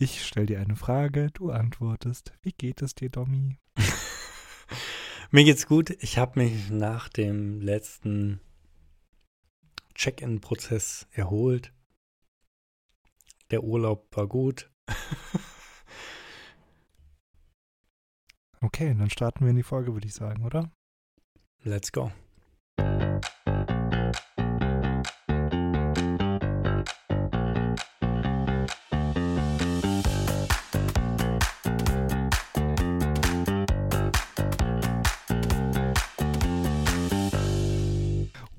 Ich stelle dir eine Frage, du antwortest. Wie geht es dir, Domi? Mir geht's gut. Ich habe mich nach dem letzten Check-in-Prozess erholt. Der Urlaub war gut. okay, dann starten wir in die Folge, würde ich sagen, oder? Let's go.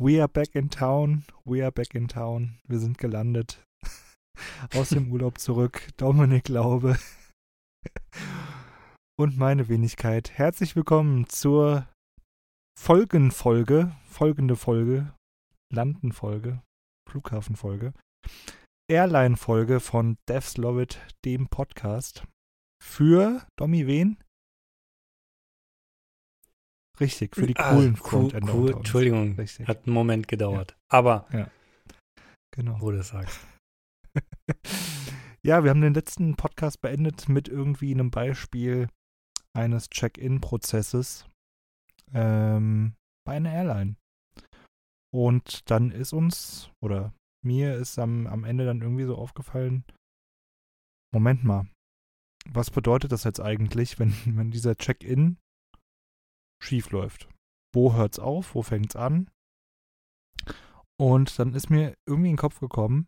We are back in town. We are back in town. Wir sind gelandet. Aus dem Urlaub zurück. Dominik Laube. Und meine Wenigkeit. Herzlich willkommen zur Folgenfolge. Folgende Folge. Landenfolge. Flughafenfolge. Airline-Folge von Devs Love It, dem Podcast. Für Domi wen? Richtig, für die Ah, coolen cool, Frontender cool, uns. Entschuldigung, Richtig. hat einen Moment gedauert. Aber, Genau. wo du sagst. ja, wir haben den letzten Podcast beendet mit irgendwie einem Beispiel eines Check-in-Prozesses ähm, bei einer Airline. Und dann ist uns, oder mir ist am, am Ende dann irgendwie so aufgefallen, Moment mal, was bedeutet das jetzt eigentlich, wenn, wenn dieser Check-in schief läuft? Wo hört's auf? Wo fängt's an? Und dann ist mir irgendwie in den Kopf gekommen,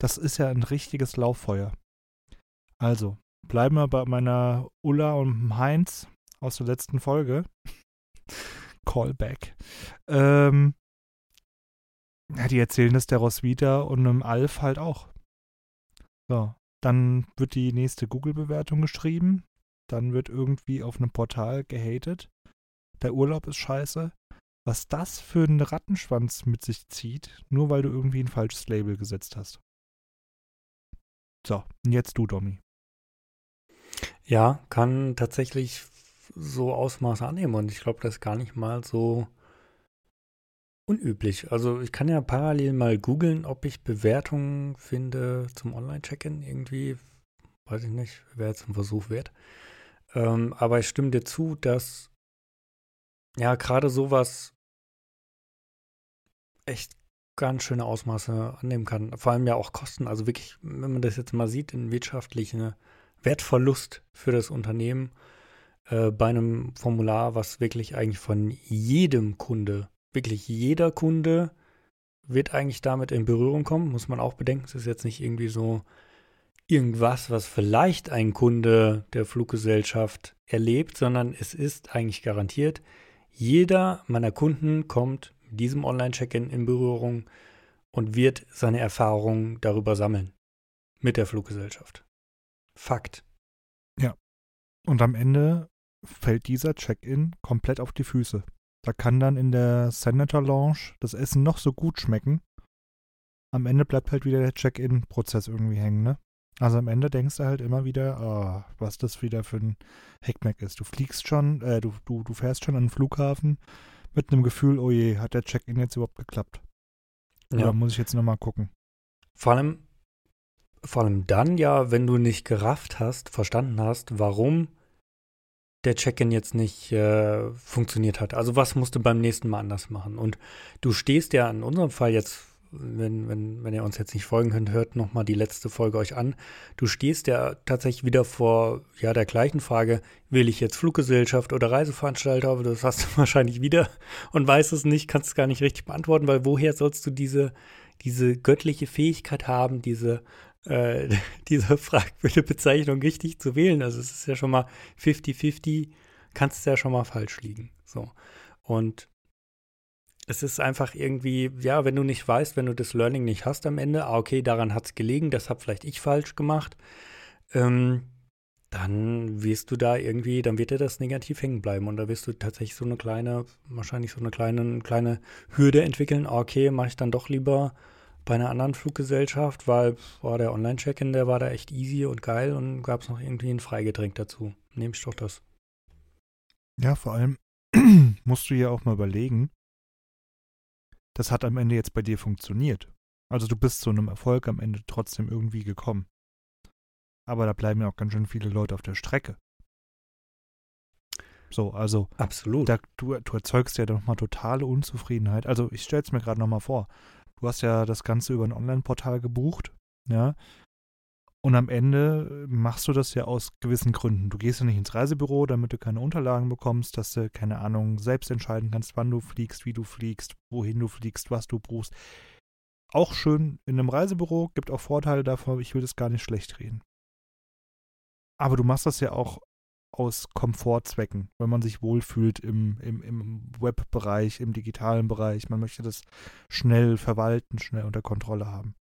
das ist ja ein richtiges Lauffeuer. Also, bleiben wir bei meiner Ulla und Heinz aus der letzten Folge. Callback. Ähm, die erzählen das der Roswitha und einem Alf halt auch. So, dann wird die nächste Google-Bewertung geschrieben. Dann wird irgendwie auf einem Portal gehatet. Der Urlaub ist scheiße. Was das für einen Rattenschwanz mit sich zieht, nur weil du irgendwie ein falsches Label gesetzt hast. So, jetzt du, Domi. Ja, kann tatsächlich so Ausmaße annehmen und ich glaube, das ist gar nicht mal so unüblich. Also ich kann ja parallel mal googeln, ob ich Bewertungen finde zum Online-Check-In irgendwie. Weiß ich nicht, wäre jetzt ein Versuch wert. Ähm, aber ich stimme dir zu, dass ja gerade sowas echt ganz schöne Ausmaße annehmen kann. Vor allem ja auch Kosten. Also wirklich, wenn man das jetzt mal sieht, in wirtschaftlichen Wertverlust für das Unternehmen äh, bei einem Formular, was wirklich eigentlich von jedem Kunde, wirklich jeder Kunde wird eigentlich damit in Berührung kommen, muss man auch bedenken. Es ist jetzt nicht irgendwie so irgendwas, was vielleicht ein Kunde der Fluggesellschaft erlebt, sondern es ist eigentlich garantiert, jeder meiner Kunden kommt mit diesem Online-Check-In in Berührung und wird seine Erfahrungen darüber sammeln mit der Fluggesellschaft. Fakt. Und am Ende fällt dieser Check-in komplett auf die Füße. Da kann dann in der Senator Lounge das Essen noch so gut schmecken. Am Ende bleibt halt wieder der Check-in-Prozess irgendwie hängen, ne? Also am Ende denkst du halt immer wieder, ah, was das wieder für ein Heckmeck ist. Du fliegst schon, äh, du, du, du fährst schon an den Flughafen mit einem Gefühl, oh je, hat der Check-in jetzt überhaupt geklappt? Oder Ja. muss ich jetzt nochmal gucken? Vor allem, vor allem dann ja, wenn du nicht gerafft hast, verstanden hast, warum der Check-in jetzt nicht äh, funktioniert hat. Also was musst du beim nächsten Mal anders machen? Und du stehst ja in unserem Fall jetzt, wenn, wenn, wenn ihr uns jetzt nicht folgen könnt, hört nochmal die letzte Folge euch an. Du stehst ja tatsächlich wieder vor ja der gleichen Frage, will ich jetzt Fluggesellschaft oder Reiseveranstalter? Aber das hast du wahrscheinlich wieder und weißt es nicht, kannst es gar nicht richtig beantworten, weil woher sollst du diese, diese göttliche Fähigkeit haben, diese äh, diese fragwürdige Bezeichnung richtig zu wählen. Also es ist ja schon mal 50-50, kannst es ja schon mal falsch liegen. So. Und es ist einfach irgendwie, ja, wenn du nicht weißt, wenn du das Learning nicht hast am Ende, ah, okay, daran hat es gelegen, das habe vielleicht ich falsch gemacht, ähm, dann wirst du da irgendwie, dann wird dir das negativ hängen bleiben und da wirst du tatsächlich so eine kleine, wahrscheinlich so eine kleine, kleine Hürde entwickeln, ah, okay, mache ich dann doch lieber bei einer anderen Fluggesellschaft, weil boah, der Online-Check-In, der war da echt easy und geil und gab es noch irgendwie ein Freigetränk dazu. Nehme ich doch das. Ja, vor allem musst du ja auch mal überlegen, das hat am Ende jetzt bei dir funktioniert. Also du bist zu einem Erfolg am Ende trotzdem irgendwie gekommen. aber da bleiben ja auch ganz schön viele Leute auf der Strecke. So, also Absolut. da, du, du erzeugst ja nochmal totale Unzufriedenheit. Also ich stelle es mir gerade nochmal vor. Du hast ja das Ganze über ein Online-Portal gebucht, ja. Und am Ende machst du das ja aus gewissen Gründen. Du gehst ja nicht ins Reisebüro, damit du keine Unterlagen bekommst, dass du, keine Ahnung, selbst entscheiden kannst, wann du fliegst, wie du fliegst, wohin du fliegst, was du buchst. Auch schön in einem Reisebüro, gibt auch Vorteile davon, ich will das gar nicht schlecht reden. Aber du machst das ja auch aus Komfortzwecken, wenn man sich wohlfühlt im, im, im Webbereich, im digitalen Bereich. Man möchte das schnell verwalten, schnell unter Kontrolle haben.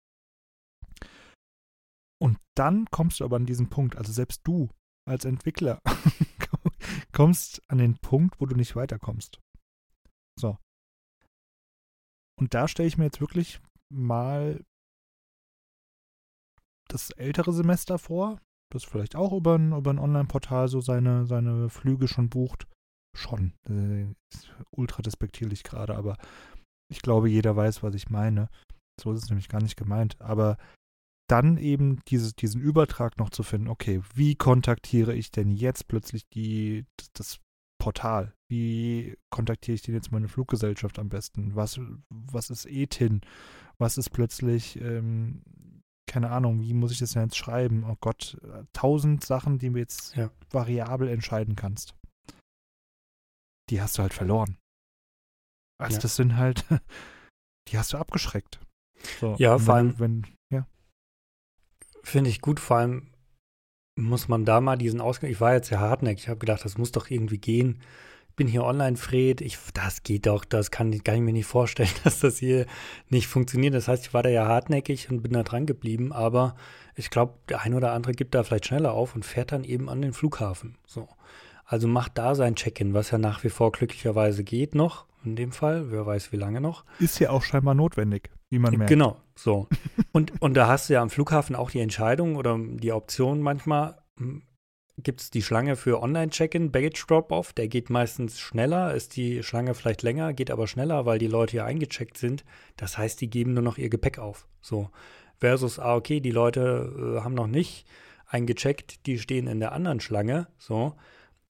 Und dann kommst du aber an diesen Punkt, also selbst du als Entwickler kommst an den Punkt, wo du nicht weiterkommst. So. Und da stelle ich mir jetzt wirklich mal das ältere Semester vor, das vielleicht auch über ein, über ein Online-Portal so seine, seine Flüge schon bucht. Schon. Äh, ist ultra despektierlich gerade, aber ich glaube, jeder weiß, was ich meine. So ist es nämlich gar nicht gemeint. Aber dann eben dieses, diesen Übertrag noch zu finden, okay, wie kontaktiere ich denn jetzt plötzlich die, das Portal? Wie kontaktiere ich denn jetzt meine Fluggesellschaft am besten? Was, was ist ETIN? Was ist plötzlich, ähm, keine Ahnung, wie muss ich das denn jetzt schreiben? Oh Gott, tausend Sachen, die du jetzt Ja. variabel entscheiden kannst. Die hast du halt verloren. Also Ja. das sind halt, die hast du abgeschreckt. So, Ja, vor wenn, allem- wenn, Finde ich gut, vor allem muss man da mal diesen Ausgang. Ich war jetzt ja hartnäckig, ich habe gedacht, das muss doch irgendwie gehen. Bin hier online, Fred. Ich, das geht doch, das kann, kann ich mir nicht vorstellen, dass das hier nicht funktioniert. Das heißt, ich war da ja hartnäckig und bin da dran geblieben, aber ich glaube, der ein oder andere gibt da vielleicht schneller auf und fährt dann eben an den Flughafen. So. Also macht da sein Check-in, was ja nach wie vor glücklicherweise geht noch, in dem Fall, wer weiß wie lange noch. ist ja auch scheinbar notwendig, wie man merkt. Genau, so. und, und da hast du ja am Flughafen auch die Entscheidung oder die Option manchmal, gibt es die Schlange für Online-Check-In, Baggage Drop-Off, der geht meistens schneller, ist die Schlange vielleicht länger, geht aber schneller, weil die Leute ja eingecheckt sind. Das heißt, die geben nur noch ihr Gepäck auf. So. Versus, ah, okay, die Leute äh, haben noch nicht eingecheckt, die stehen in der anderen Schlange, so.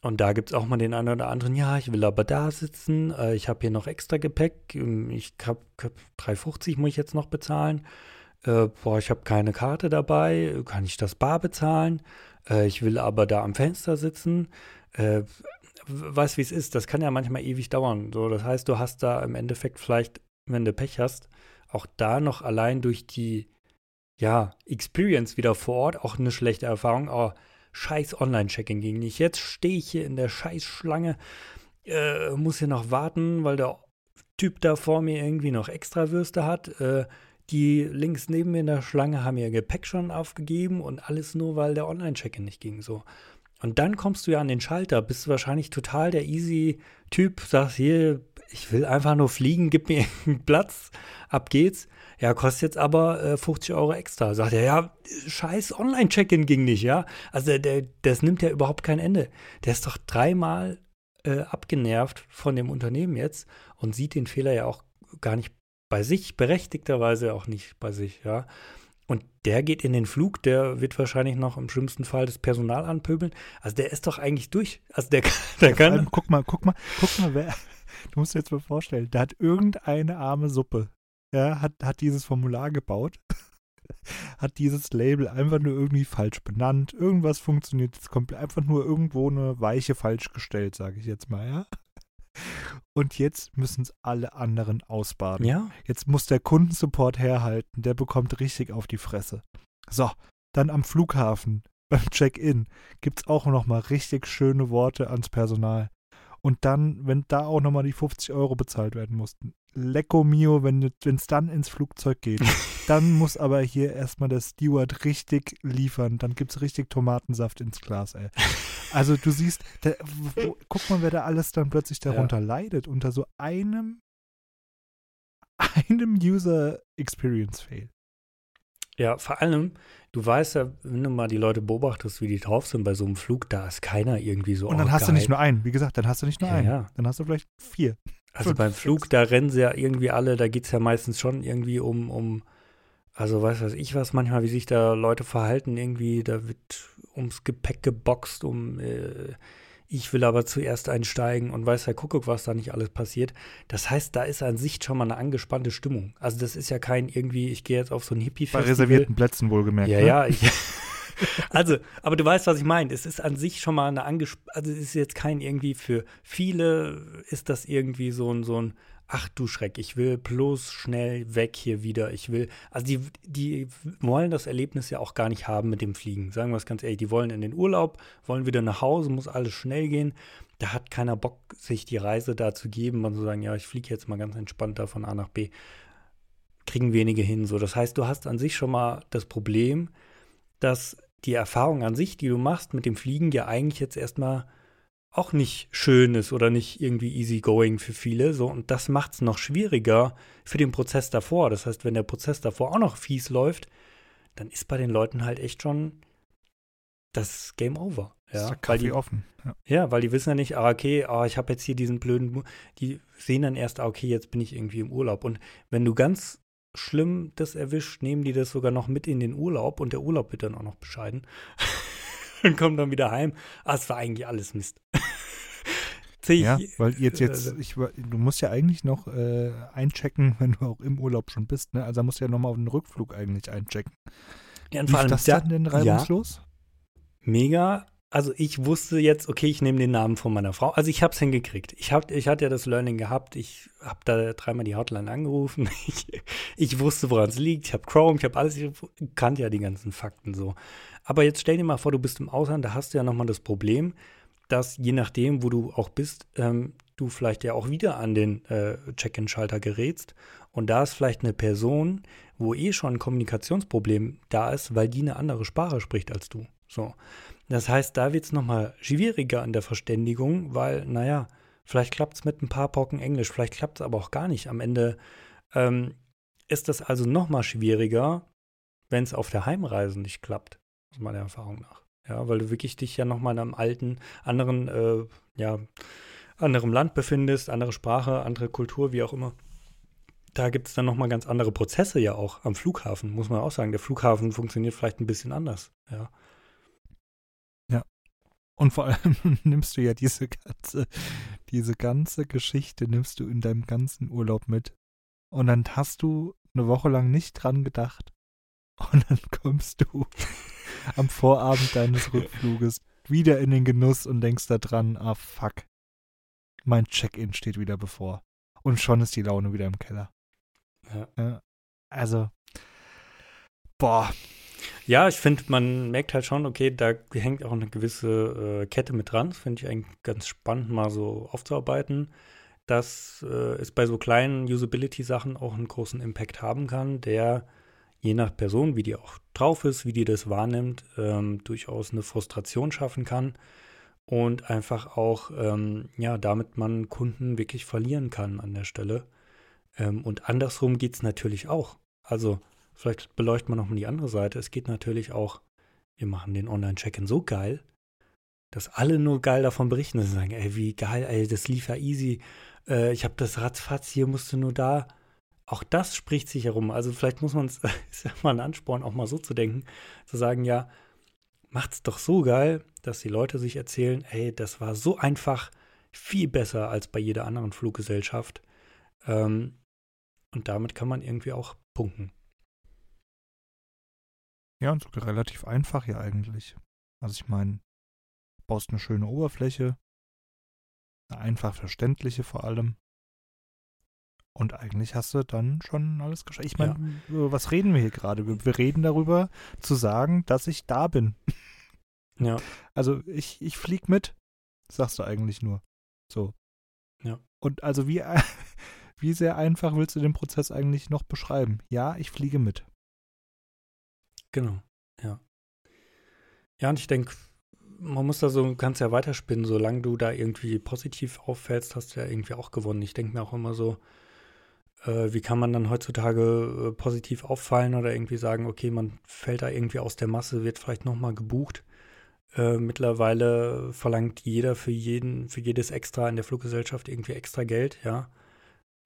Und da gibt es auch mal den einen oder anderen, ja, ich will aber da sitzen, äh, ich habe hier noch extra Gepäck, ähm, ich habe hab 3,50 muss ich jetzt noch bezahlen. Äh, boah, ich habe keine Karte dabei, kann ich das bar bezahlen? Äh, ich will aber da am Fenster sitzen. Äh, weißt wie es ist, das kann ja manchmal ewig dauern. So, das heißt, du hast da im Endeffekt vielleicht, wenn du Pech hast, auch da noch allein durch die ja, Experience wieder vor Ort auch eine schlechte Erfahrung. Oh, scheiß Online-Check-In ging nicht. Jetzt stehe ich hier in der scheiß Schlange, äh, muss hier noch warten, weil der Typ da vor mir irgendwie noch Extrawürste hat. Äh, die links neben mir in der Schlange haben ihr Gepäck schon aufgegeben und alles nur, weil der Online-Check-In nicht ging. So. Und dann kommst du ja an den Schalter, bist du wahrscheinlich total der easy Typ, sagst hier, ich will einfach nur fliegen, gib mir einen Platz, ab geht's. Ja, kostet jetzt aber äh, 50 Euro extra. Sagt er, ja, scheiß Online-Check-In ging nicht, ja. Also der, der, das nimmt ja überhaupt kein Ende. Der ist doch dreimal äh, abgenervt von dem Unternehmen jetzt und sieht den Fehler ja auch gar nicht bei sich, berechtigterweise auch nicht bei sich, ja. Und der geht in den Flug, der wird wahrscheinlich noch im schlimmsten Fall das Personal anpöbeln. Also der ist doch eigentlich durch. Also der, der Vor kann. allem, guck mal, guck mal, guck mal, wer. Du musst dir jetzt mal vorstellen, da hat irgendeine arme Suppe, ja, hat, hat dieses Formular gebaut, hat dieses Label einfach nur irgendwie falsch benannt. Irgendwas funktioniert jetzt komplett, einfach nur irgendwo eine Weiche falsch gestellt, sage ich jetzt mal, ja. Und jetzt müssen es alle anderen ausbaden. Ja, Jetzt muss der Kundensupport herhalten, der bekommt richtig auf die Fresse. So, dann am Flughafen, beim Check-in, gibt's auch nochmal richtig schöne Worte ans Personal. Und dann, wenn da auch nochmal die 50 Euro bezahlt werden mussten. Lecco mio, wenn es dann ins Flugzeug geht. dann muss aber hier erstmal der Steward richtig liefern. Dann gibt's richtig Tomatensaft ins Glas, ey. Also du siehst, der, wo, guck mal, wer da alles dann plötzlich darunter leidet, unter so einem einem User Experience Fail. Ja, vor allem, du weißt ja, wenn du mal die Leute beobachtest, wie die drauf sind bei so einem Flug, da ist keiner irgendwie so. Und dann oh, hast du geil. nicht nur einen, wie gesagt, dann hast du nicht nur Ja, einen, ja. dann hast du vielleicht vier. Also fünf, beim sechs. Flug, da rennen sie ja irgendwie alle, da geht es ja meistens schon irgendwie um, um Also weiß was ich was manchmal, wie sich da Leute verhalten, irgendwie, da wird ums Gepäck geboxt, um äh, ich will aber zuerst einsteigen und weiß ja Kuckuck, was da nicht alles passiert. Das heißt, da ist an sich schon mal eine angespannte Stimmung. Also das ist ja kein irgendwie, ich gehe jetzt auf so ein Hippie-Festival. Bei reservierten Plätzen wohlgemerkt. Ja, ne? ja. Ich, also, aber du weißt, was ich meine. Es ist an sich schon mal eine angespannte, also es ist jetzt kein irgendwie für viele ist das irgendwie so ein, so ein ach du Schreck, ich will bloß schnell weg hier wieder. Ich will, also die, die wollen das Erlebnis ja auch gar nicht haben mit dem Fliegen. Sagen wir es ganz ehrlich, die wollen in den Urlaub, wollen wieder nach Hause, muss alles schnell gehen. Da hat keiner Bock, sich die Reise da zu geben und zu sagen, ja, ich fliege jetzt mal ganz entspannt da von A nach B. Kriegen wenige hin. So, das heißt, du hast an sich schon mal das Problem, dass die Erfahrung an sich, die du machst mit dem Fliegen, ja eigentlich jetzt erstmal auch nicht schön ist oder nicht irgendwie easygoing für viele. So, und das macht es noch schwieriger für den Prozess davor. Das heißt, wenn der Prozess davor auch noch fies läuft, dann ist bei den Leuten halt echt schon das Game over. Ja, ist weil die offen. Ja. ja. weil die wissen ja nicht, ah, okay, ah, ich habe jetzt hier diesen blöden, die sehen dann erst, ah, okay, jetzt bin ich irgendwie im Urlaub. Und wenn du ganz schlimm das erwischt, nehmen die das sogar noch mit in den Urlaub und der Urlaub wird dann auch noch bescheiden. und kommen dann wieder heim. Ah, es war eigentlich alles Mist. ja, weil jetzt, jetzt, äh, ich, du musst ja eigentlich noch äh, einchecken, wenn du auch im Urlaub schon bist, ne? Also da musst du ja nochmal auf den Rückflug eigentlich einchecken. Ja, und Wie vor allem das da, denn reibungslos? Ja, mega. Also ich wusste jetzt, okay, ich nehme den Namen von meiner Frau. Also ich habe es hingekriegt. Ich, hab, ich hatte ja das Learning gehabt. Ich habe da dreimal die Hotline angerufen. Ich, ich wusste, woran es liegt. Ich habe Chrome, ich habe alles, ich kannte ja die ganzen Fakten so. Aber jetzt stell dir mal vor, du bist im Ausland, da hast du ja nochmal das Problem, dass je nachdem, wo du auch bist, ähm, du vielleicht ja auch wieder an den äh, Check-in-Schalter gerätst. Und da ist vielleicht eine Person, wo eh schon ein Kommunikationsproblem da ist, weil die eine andere Sprache spricht als du. So. Das heißt, da wird es nochmal schwieriger an der Verständigung, weil, naja, vielleicht klappt es mit ein paar Brocken Englisch, vielleicht klappt es aber auch gar nicht. Am Ende ähm, ist das also nochmal schwieriger, wenn es auf der Heimreise nicht klappt meiner Erfahrung nach. Ja, weil du wirklich dich ja nochmal in einem alten, anderen, äh, ja, anderem Land befindest, andere Sprache, andere Kultur, wie auch immer. Da gibt es dann nochmal ganz andere Prozesse ja auch am Flughafen, muss man auch sagen. Der Flughafen funktioniert vielleicht ein bisschen anders, ja. Ja. Und vor allem nimmst du ja diese ganze, diese ganze Geschichte nimmst du in deinem ganzen Urlaub mit. Und dann hast du eine Woche lang nicht dran gedacht. Und dann kommst du am Vorabend deines Rückfluges wieder in den Genuss und denkst da dran, ah fuck, mein Check-in steht wieder bevor. Und schon ist die Laune wieder im Keller. Ja. also, boah. Ja, ich finde, man merkt halt schon, okay, da hängt auch eine gewisse äh, Kette mit dran. Das finde ich eigentlich ganz spannend, mal so aufzuarbeiten, dass äh, es bei so kleinen Usability-Sachen auch einen großen Impact haben kann, der je nach Person, wie die auch drauf ist, wie die das wahrnimmt, ähm, durchaus eine Frustration schaffen kann und einfach auch, ähm, ja, damit man Kunden wirklich verlieren kann an der Stelle. Ähm, und andersrum geht es natürlich auch. Also vielleicht beleuchtet man nochmal die andere Seite. Es geht natürlich auch, wir machen den Online-Check-In so geil, dass alle nur geil davon berichten, sie sagen, ey, wie geil, ey, das lief ja easy. Äh, ich habe das ratzfatz, hier musste nur da auch das spricht sich herum. Also vielleicht muss man es, ja mal ein Ansporn, auch mal so zu denken, zu sagen, ja, macht's doch so geil, dass die Leute sich erzählen, ey, das war so einfach, viel besser als bei jeder anderen Fluggesellschaft. Ähm, und damit kann man irgendwie auch punkten. Ja, und sogar relativ einfach ja eigentlich. Also ich meine, baust eine schöne Oberfläche, eine einfach verständliche vor allem. Und eigentlich hast du dann schon alles geschafft. Ich meine, ja. was reden wir hier gerade? Wir, wir, reden darüber, zu sagen, dass ich da bin. Ja. Also ich, ich flieg mit, sagst du eigentlich nur. So. Ja. Und also wie, wie sehr einfach willst du den Prozess eigentlich noch beschreiben? Ja, ich fliege mit. Genau, ja. Ja, und ich denke, man muss da so, kannst ja weiterspinnen, solange du da irgendwie positiv auffällst, hast du ja irgendwie auch gewonnen. Ich denke mir auch immer so, äh, wie kann man dann heutzutage äh, positiv auffallen oder irgendwie sagen, okay, man fällt da irgendwie aus der Masse, wird vielleicht nochmal gebucht. Äh, mittlerweile verlangt jeder für jeden, für jedes Extra in der Fluggesellschaft irgendwie extra Geld, ja.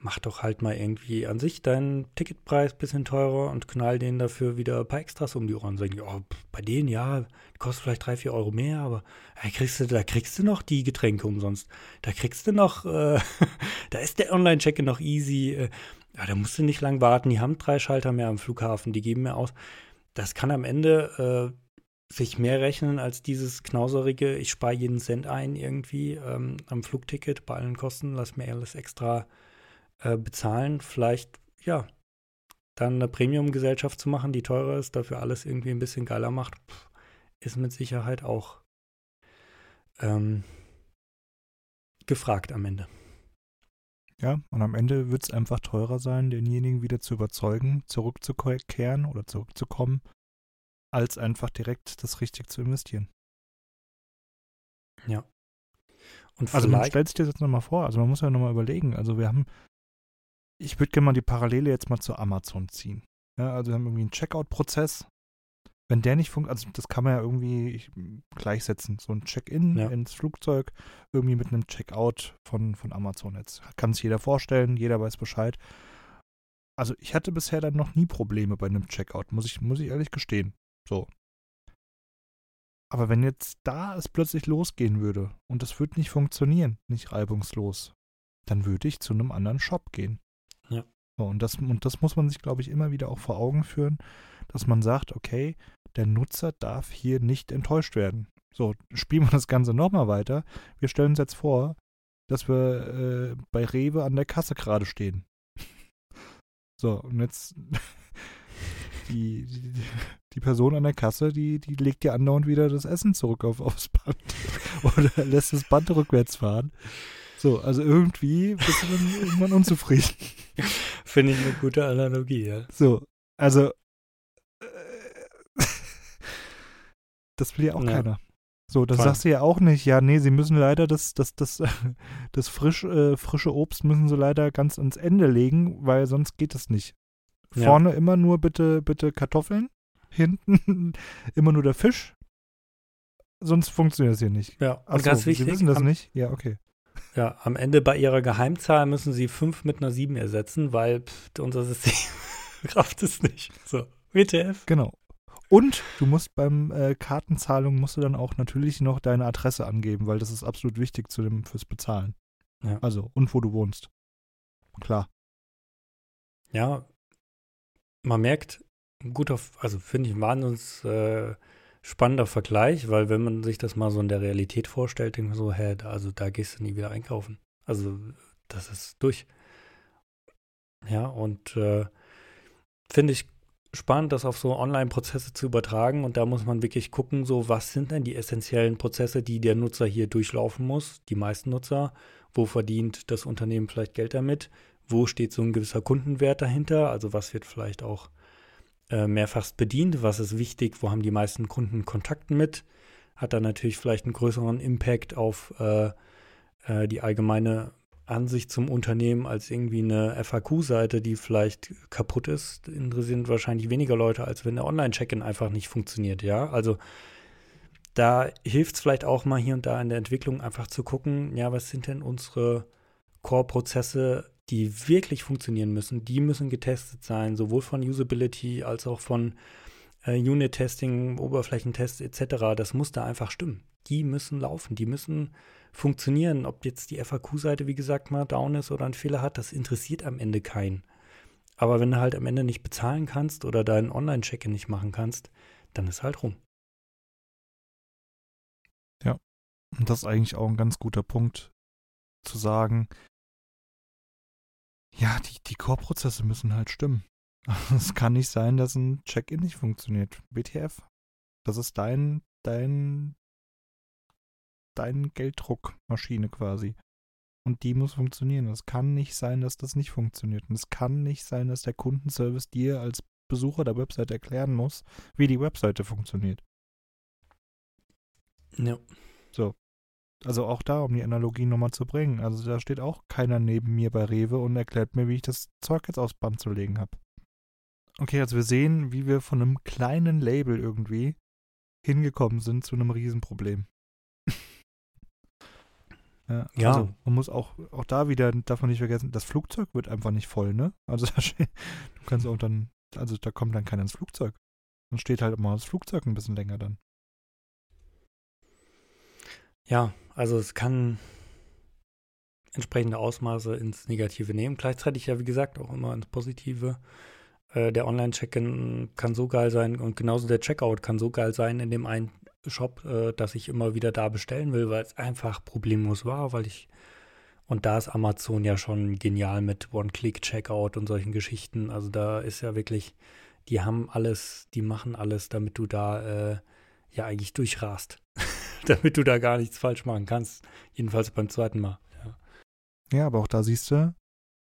Mach doch halt mal irgendwie an sich deinen Ticketpreis ein bisschen teurer und knall denen dafür wieder ein paar Extras um die Ohren. Sagen oh, bei denen, ja, kostet vielleicht drei, vier Euro mehr, aber da kriegst du, da kriegst du noch die Getränke umsonst. Da kriegst du noch, äh, da ist der Online-Check-in noch easy. Äh, ja, da musst du nicht lang warten. Die haben drei Schalter mehr am Flughafen, die geben mehr aus. Das kann am Ende äh, sich mehr rechnen als dieses knauserige, ich spare jeden Cent ein irgendwie ähm, am Flugticket bei allen Kosten, lass mir alles extra äh, bezahlen, vielleicht, ja, dann eine Premium-Gesellschaft zu machen, die teurer ist, dafür alles irgendwie ein bisschen geiler macht, pff, ist mit Sicherheit auch ähm, gefragt am Ende. Ja, und am Ende wird es einfach teurer sein, denjenigen wieder zu überzeugen, zurückzukehren oder zurückzukommen, als einfach direkt das richtig zu investieren. Ja. Und also man stellt sich das jetzt nochmal vor, also man muss ja nochmal überlegen, also wir haben ich würde gerne mal die Parallele jetzt mal zu Amazon ziehen. Ja, also wir haben irgendwie einen Checkout-Prozess. Wenn der nicht funktioniert, also das kann man ja irgendwie gleichsetzen. So ein Check-in ja. ins Flugzeug, irgendwie mit einem Checkout von, von Amazon jetzt. Kann sich jeder vorstellen, jeder weiß Bescheid. Also ich hatte bisher dann noch nie Probleme bei einem Checkout, muss ich, muss ich ehrlich gestehen. So. Aber wenn jetzt da es plötzlich losgehen würde und es würde nicht funktionieren, nicht reibungslos, dann würde ich zu einem anderen Shop gehen. Und, das, und das muss man sich, glaube ich, immer wieder auch vor Augen führen, dass man sagt, okay, der Nutzer darf hier nicht enttäuscht werden. So, spielen wir das Ganze nochmal weiter. Wir stellen uns jetzt vor, dass wir äh, bei Rewe an der Kasse gerade stehen. so, und jetzt die, die, die, Person an der Kasse, die, die legt ja andauernd wieder das Essen zurück auf, aufs Band oder lässt das Band rückwärts fahren. So, also irgendwie bist du dann irgendwann unzufrieden. Finde ich eine gute Analogie, ja. So, also äh, das will ja auch ja. keiner. So, das Voll. sagst du ja auch nicht. Ja, nee, sie müssen leider das, das, das, das frisch, äh, frische Obst müssen sie leider ganz ans Ende legen, weil sonst geht es nicht. Vorne ja. immer nur bitte, bitte Kartoffeln, hinten immer nur der Fisch. Sonst funktioniert es hier nicht. Ja, Achso, ganz wichtig. Sie wissen das nicht? Ja, okay. Ja, am Ende bei ihrer Geheimzahl müssen sie 5 mit einer 7 ersetzen, weil pff, unser System rafft es nicht. So, WTF. Genau. Und du musst beim äh, Kartenzahlung musst du dann auch natürlich noch deine Adresse angeben, weil das ist absolut wichtig zu dem, fürs Bezahlen. Ja. Also, und wo du wohnst. Klar. Ja, man merkt, gut auf, also finde ich, waren uns äh, spannender Vergleich, weil wenn man sich das mal so in der Realität vorstellt, denkt man so, hä, also da gehst du nie wieder einkaufen. Also das ist durch. Ja, und äh, finde ich spannend, das auf so Online-Prozesse zu übertragen. Und da muss man wirklich gucken, so was sind denn die essentiellen Prozesse, die der Nutzer hier durchlaufen muss, die meisten Nutzer. Wo verdient das Unternehmen vielleicht Geld damit? Wo steht so ein gewisser Kundenwert dahinter? Also was wird vielleicht auch äh, mehrfach bedient, was ist wichtig, wo haben die meisten Kunden Kontakt mit, hat dann natürlich vielleicht einen größeren Impact auf äh, äh, die allgemeine Ansicht zum Unternehmen als irgendwie eine FAQ-Seite, die vielleicht kaputt ist, interessieren wahrscheinlich weniger Leute, als wenn der Online-Check-In einfach nicht funktioniert, ja. Also da hilft es vielleicht auch mal hier und da in der Entwicklung einfach zu gucken, ja, was sind denn unsere Core-Prozesse, die wirklich funktionieren müssen, die müssen getestet sein, sowohl von Usability als auch von äh, Unit-Testing, Oberflächentests etc. Das muss da einfach stimmen. Die müssen laufen, die müssen funktionieren. Ob jetzt die FAQ-Seite, wie gesagt, mal down ist oder einen Fehler hat, das interessiert am Ende keinen. Aber wenn du halt am Ende nicht bezahlen kannst oder deinen Online-Check-In nicht machen kannst, dann ist halt rum. Ja, und das ist eigentlich auch ein ganz guter Punkt zu sagen, ja, die, die Core-Prozesse müssen halt stimmen. Es kann nicht sein, dass ein Check-in nicht funktioniert. BTF. Das ist dein, dein, dein Gelddruckmaschine quasi. Und die muss funktionieren. Es kann nicht sein, dass das nicht funktioniert. Und es kann nicht sein, dass der Kundenservice dir als Besucher der Website erklären muss, wie die Webseite funktioniert. Ja. So. Also auch da, um die Analogie nochmal zu bringen. Also da steht auch keiner neben mir bei Rewe und erklärt mir, wie ich das Zeug jetzt aufs Band zu legen habe. Okay, also wir sehen, wie wir von einem kleinen Label irgendwie hingekommen sind zu einem Riesenproblem. Ja, Ja. Also man muss auch, auch da wieder, darf man nicht vergessen, das Flugzeug wird einfach nicht voll, ne? Also da steht, du kannst auch dann, also da kommt dann keiner ins Flugzeug. Dann steht halt immer das Flugzeug ein bisschen länger dann. Ja, also es kann entsprechende Ausmaße ins Negative nehmen. Gleichzeitig ja, wie gesagt, auch immer ins Positive. Äh, der Online-Check-In kann so geil sein und genauso der Checkout kann so geil sein in dem einen Shop, äh, dass ich immer wieder da bestellen will, weil es einfach problemlos war, weil ich und da ist Amazon ja schon genial mit One-Click-Checkout und solchen Geschichten. Also da ist ja wirklich, die haben alles, die machen alles, damit du da äh, ja eigentlich durchrast. damit du da gar nichts falsch machen kannst. Jedenfalls beim zweiten Mal. Ja. Ja, aber auch da siehst du,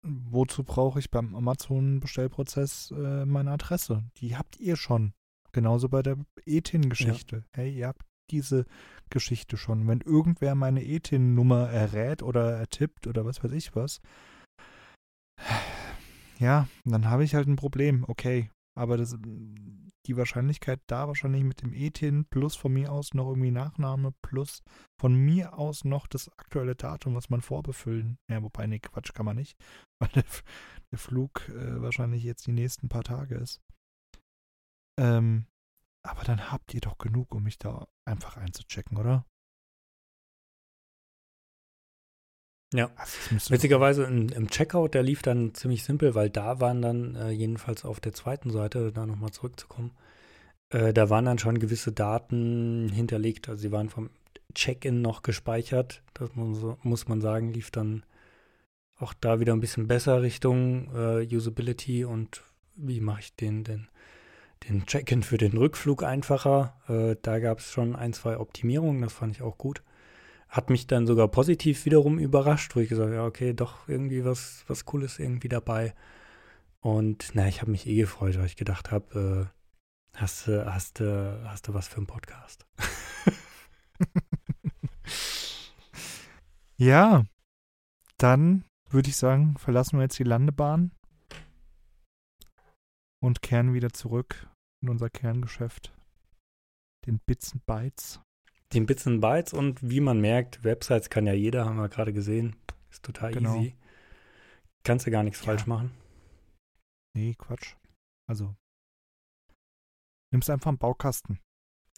wozu brauche ich beim Amazon-Bestellprozess äh, meine Adresse? Die habt ihr schon. Genauso bei der ETIN-Geschichte. Hey, ihr habt diese Geschichte schon. Wenn irgendwer meine ETIN-Nummer errät oder ertippt oder was weiß ich was, ja, dann habe ich halt ein Problem. Okay, aber das, die Wahrscheinlichkeit da wahrscheinlich mit dem ETIN plus von mir aus noch irgendwie Nachname plus von mir aus noch das aktuelle Datum, was man vorbefüllen. Ja, wobei, nee, Quatsch kann man nicht, weil der, der Flug äh, wahrscheinlich jetzt die nächsten paar Tage ist. Ähm, aber dann habt ihr doch genug, um mich da einfach einzuchecken, oder? Ja. Witzigerweise im, im Checkout, der lief dann ziemlich simpel, weil da waren dann, äh, jedenfalls auf der zweiten Seite, da nochmal zurückzukommen, äh, da waren dann schon gewisse Daten hinterlegt. Also sie waren vom Check-in noch gespeichert. Das muss, muss man sagen, lief dann auch da wieder ein bisschen besser Richtung äh, Usability und wie mache ich den, den, den Check-in für den Rückflug einfacher. Äh, da gab es schon ein, zwei Optimierungen, das fand ich auch gut. Hat mich dann sogar positiv wiederum überrascht, wo ich gesagt habe, ja, okay, doch irgendwie was, was Cooles irgendwie dabei. Und na, ich habe mich eh gefreut, weil ich gedacht habe, äh, hast du, hast du, hast du was für einen Podcast? Ja, dann würde ich sagen, verlassen wir jetzt die Landebahn und kehren wieder zurück in unser Kerngeschäft, den Bits und Bytes. Den Bits and Bytes und wie man merkt, Websites kann ja jeder, haben wir gerade gesehen. Ist total Genau. easy. Kannst du gar nichts Ja. falsch machen. Nee, Quatsch. Also, nimmst einfach einen Baukasten.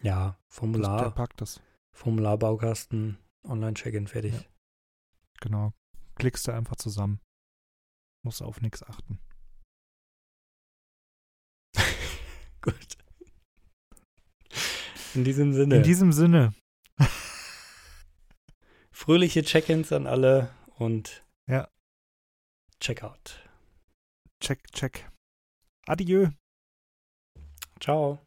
Ja, Das, der Formular, packt das. Formularbaukasten, Online-Check-in, fertig. Ja. Genau. Klickst du einfach zusammen. Musst auf nichts achten. Gut. In diesem Sinne, In diesem Sinne, fröhliche Check-ins an alle und Ja. Checkout. check, check. Adieu. Ciao.